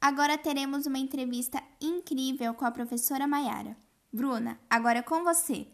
Agora teremos uma entrevista incrível com a professora Maiara. Bruna, agora é com você.